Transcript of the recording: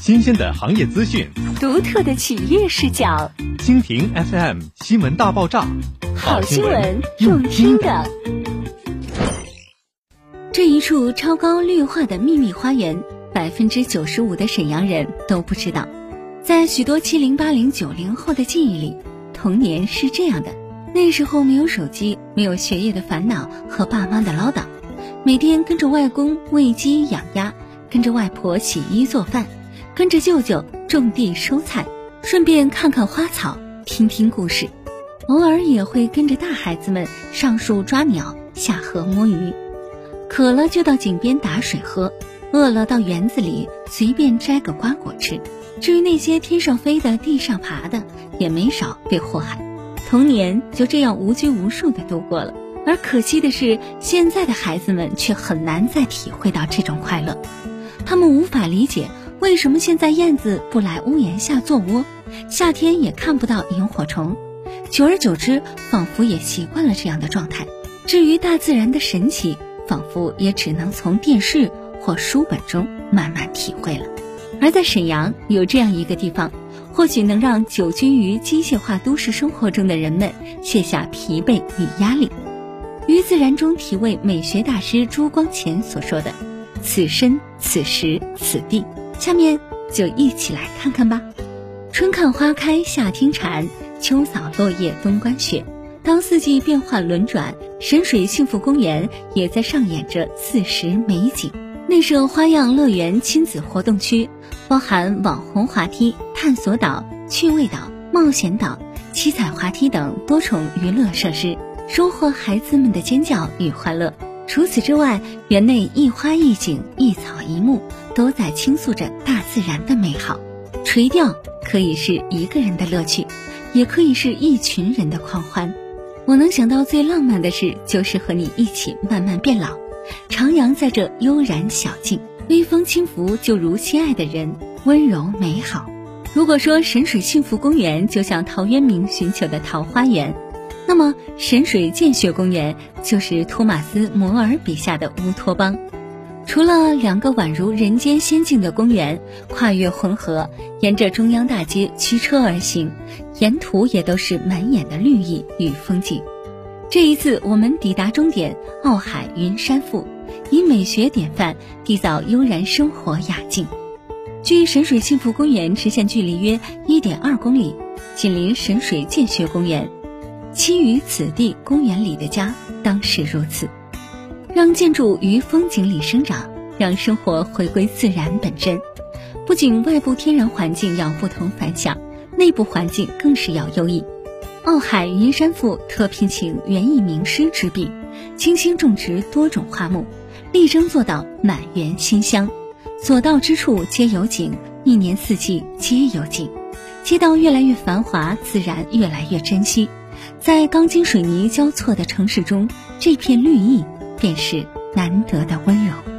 新鲜的行业资讯，独特的企业视角。蜻蜓 FM 新闻大爆炸，好新闻用听的。这一处超高绿化的秘密花园，百分之九十五的沈阳人都不知道。在许多七零八零九零后的记忆里，童年是这样的：那时候没有手机，没有学业的烦恼和爸妈的唠叨，每天跟着外公喂鸡养鸭。跟着外婆洗衣做饭，跟着舅舅种地收菜，顺便看看花草，听听故事，偶尔也会跟着大孩子们上树抓鸟，下河摸鱼，渴了就到井边打水喝，饿了到园子里随便摘个瓜果吃。至于那些天上飞的、地上爬的，也没少被祸害。童年就这样无拘无束地度过了。而可惜的是，现在的孩子们却很难再体会到这种快乐。他们无法理解为什么现在燕子不来屋檐下做窝，夏天也看不到萤火虫，久而久之，仿佛也习惯了这样的状态。至于大自然的神奇，仿佛也只能从电视或书本中慢慢体会了。而在沈阳，有这样一个地方，或许能让久居于机械化都市生活中的人们卸下疲惫与压力，于自然中体味美学大师朱光潜所说的。此身此时此地，下面就一起来看看吧。春看花开夏听蝉，秋扫落叶冬观雪。当四季变换轮转，神水幸福公园也在上演着四时美景。内设花样乐园亲子活动区，包含网红滑梯、探索岛、趣味岛、冒险岛、七彩滑梯等多重娱乐设施，收获孩子们的尖叫与欢乐。除此之外，园内一花一景、一草一木，都在倾诉着大自然的美好。垂钓可以是一个人的乐趣，也可以是一群人的狂欢。我能想到最浪漫的事，就是和你一起慢慢变老，徜徉在这悠然小径，微风轻拂，就如心爱的人，温柔美好。如果说神水幸福公园就像陶渊明寻求的桃花源。那么，神水建雪公园就是托马斯·摩尔笔下的乌托邦。除了两个宛如人间仙境的公园，跨越浑河，沿着中央大街驱车而行，沿途也都是满眼的绿意与风景。这一次，我们抵达终点奥海云山赋，以美学典范缔造悠然生活雅境。距神水幸福公园直线距离约一点二公里，紧邻神水建学公园。栖于此地公园里的家，当是如此。让建筑于风景里生长，让生活回归自然本真。不仅外部天然环境要不同凡响，内部环境更是要优异。奥海云山赋特聘请园艺名师执笔，精心种植多种花木，力争做到满园馨香，所到之处皆有景，一年四季皆有景。街道越来越繁华，自然越来越珍惜。在钢筋水泥交错的城市中，这片绿意便是难得的温柔。